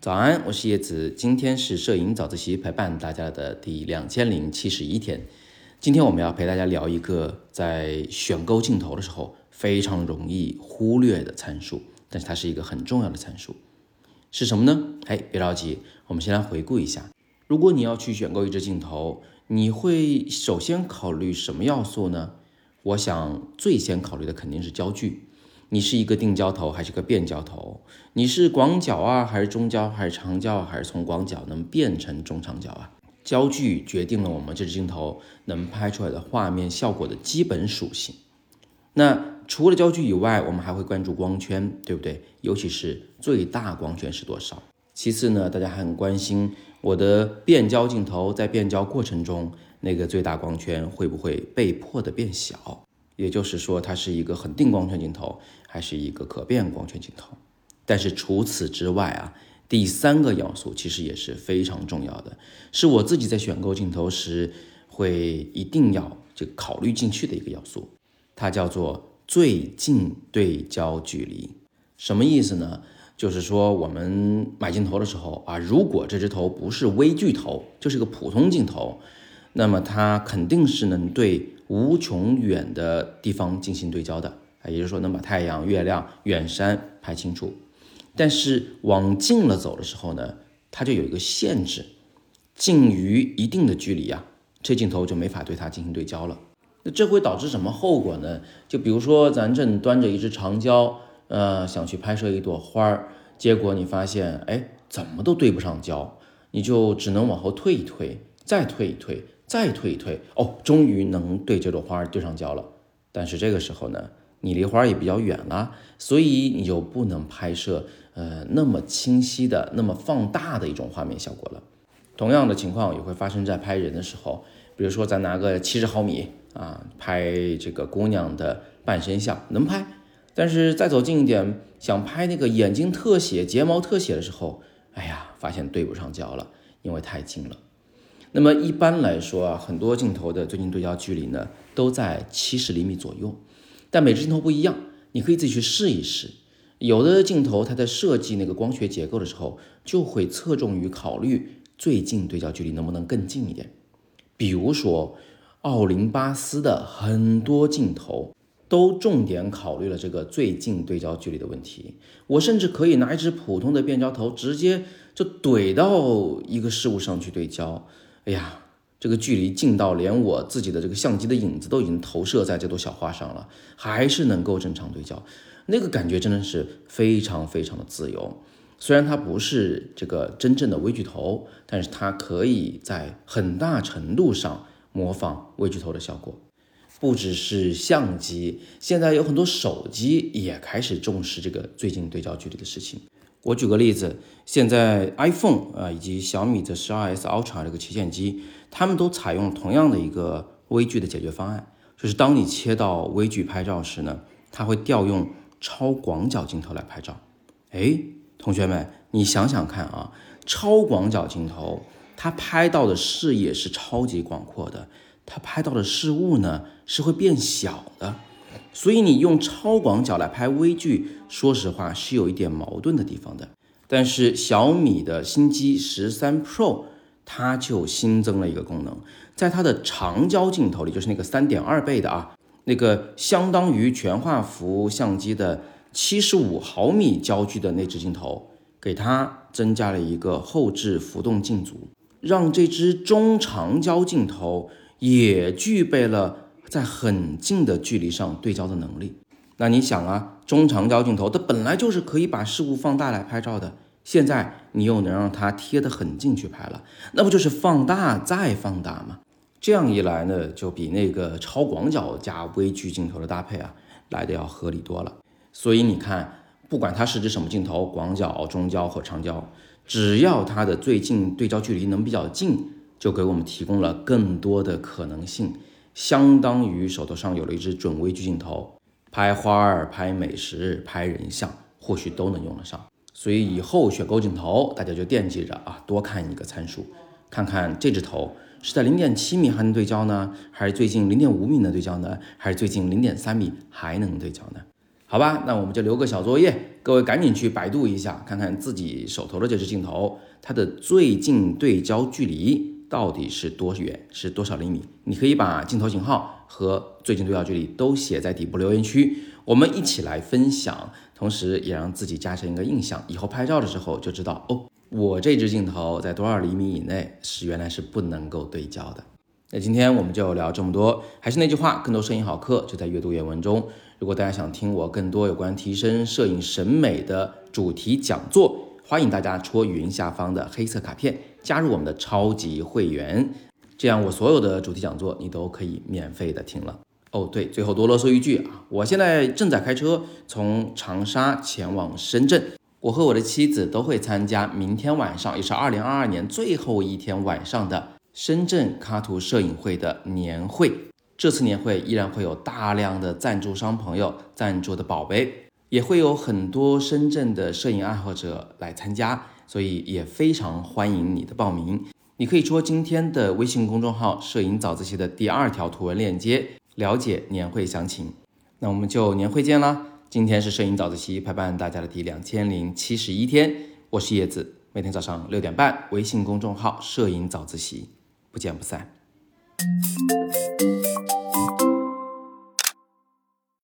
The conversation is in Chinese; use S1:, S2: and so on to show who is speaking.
S1: 早安，我是叶子，今天是摄影早自习陪伴大家的第两千零七十一天。今天我们要陪大家聊一个在选购镜头的时候非常容易忽略的参数，但是它是一个很重要的参数，是什么呢？哎，别着急，我们先来回顾一下。如果你要去选购一支镜头，你会首先考虑什么要素呢？我想最先考虑的肯定是焦距。你是一个定焦头还是个变焦头？你是广角啊，还是中焦，还是长焦，还是从广角能变成中长焦啊？焦距决定了我们这支镜头能拍出来的画面效果的基本属性。那除了焦距以外，我们还会关注光圈，对不对？尤其是最大光圈是多少？其次呢，大家还很关心我的变焦镜头在变焦过程中那个最大光圈会不会被迫的变小？也就是说，它是一个恒定光圈镜头，还是一个可变光圈镜头？但是除此之外啊，第三个要素其实也是非常重要的，是我自己在选购镜头时会一定要就考虑进去的一个要素，它叫做最近对焦距离。什么意思呢？就是说我们买镜头的时候啊，如果这只头不是微距头，就是个普通镜头，那么它肯定是能对。无穷远的地方进行对焦的啊，也就是说能把太阳、月亮、远山拍清楚。但是往近了走的时候呢，它就有一个限制，近于一定的距离啊，这镜头就没法对它进行对焦了。那这会导致什么后果呢？就比如说咱正端着一支长焦，呃，想去拍摄一朵花儿，结果你发现，哎，怎么都对不上焦，你就只能往后退一退，再退一退。再退一退哦，终于能对这朵花对上焦了。但是这个时候呢，你离花也比较远了，所以你就不能拍摄呃那么清晰的、那么放大的一种画面效果了。同样的情况也会发生在拍人的时候，比如说咱拿个七十毫米啊拍这个姑娘的半身像，能拍，但是再走近一点，想拍那个眼睛特写、睫毛特写的时候，哎呀，发现对不上焦了，因为太近了。那么一般来说啊，很多镜头的最近对焦距离呢都在七十厘米左右，但每只镜头不一样，你可以自己去试一试。有的镜头它在设计那个光学结构的时候，就会侧重于考虑最近对焦距离能不能更近一点。比如说奥林巴斯的很多镜头都重点考虑了这个最近对焦距离的问题。我甚至可以拿一支普通的变焦头，直接就怼到一个事物上去对焦。哎呀，这个距离近到连我自己的这个相机的影子都已经投射在这朵小花上了，还是能够正常对焦，那个感觉真的是非常非常的自由。虽然它不是这个真正的微距头，但是它可以在很大程度上模仿微距头的效果。不只是相机，现在有很多手机也开始重视这个最近对焦距离的事情。我举个例子，现在 iPhone 啊以及小米的十二 S Ultra 这个旗舰机，他们都采用同样的一个微距的解决方案，就是当你切到微距拍照时呢，它会调用超广角镜头来拍照。哎，同学们，你想想看啊，超广角镜头它拍到的视野是超级广阔的，它拍到的事物呢是会变小的。所以你用超广角来拍微距，说实话是有一点矛盾的地方的。但是小米的新机十三 Pro，它就新增了一个功能，在它的长焦镜头里，就是那个三点二倍的啊，那个相当于全画幅相机的七十五毫米焦距的那只镜头，给它增加了一个后置浮动镜组，让这支中长焦镜头也具备了。在很近的距离上对焦的能力，那你想啊，中长焦镜头它本来就是可以把事物放大来拍照的，现在你又能让它贴得很近去拍了，那不就是放大再放大吗？这样一来呢，就比那个超广角加微距镜头的搭配啊来的要合理多了。所以你看，不管它是指什么镜头，广角、中焦或长焦，只要它的最近对焦距离能比较近，就给我们提供了更多的可能性。相当于手头上有了一支准微距镜头，拍花儿、拍美食、拍人像，或许都能用得上。所以以后选购镜头，大家就惦记着啊，多看一个参数，看看这只头是在零点七米还能对焦呢，还是最近零点五米能对焦呢，还是最近零点三米还能对焦呢？好吧，那我们就留个小作业，各位赶紧去百度一下，看看自己手头的这支镜头，它的最近对焦距离到底是多远，是多少厘米？你可以把镜头型号和最近对焦距离都写在底部留言区，我们一起来分享，同时也让自己加深一个印象，以后拍照的时候就知道哦，我这支镜头在多少厘米以内是原来是不能够对焦的。那今天我们就聊这么多，还是那句话，更多摄影好课就在阅读原文中。如果大家想听我更多有关提升摄影审美的主题讲座，欢迎大家戳语音下方的黑色卡片加入我们的超级会员，这样我所有的主题讲座你都可以免费的听了。哦，对，最后多啰嗦一句啊，我现在正在开车从长沙前往深圳，我和我的妻子都会参加明天晚上，也是二零二二年最后一天晚上的深圳卡图摄影会的年会。这次年会依然会有大量的赞助商朋友赞助的宝贝，也会有很多深圳的摄影爱好者来参加，所以也非常欢迎你的报名。你可以戳今天的微信公众号“摄影早自习”的第二条图文链接了解年会详情。那我们就年会见啦！今天是摄影早自习陪伴大家的第两千零七十一天，我是叶子，每天早上六点半，微信公众号“摄影早自习”，不见不散。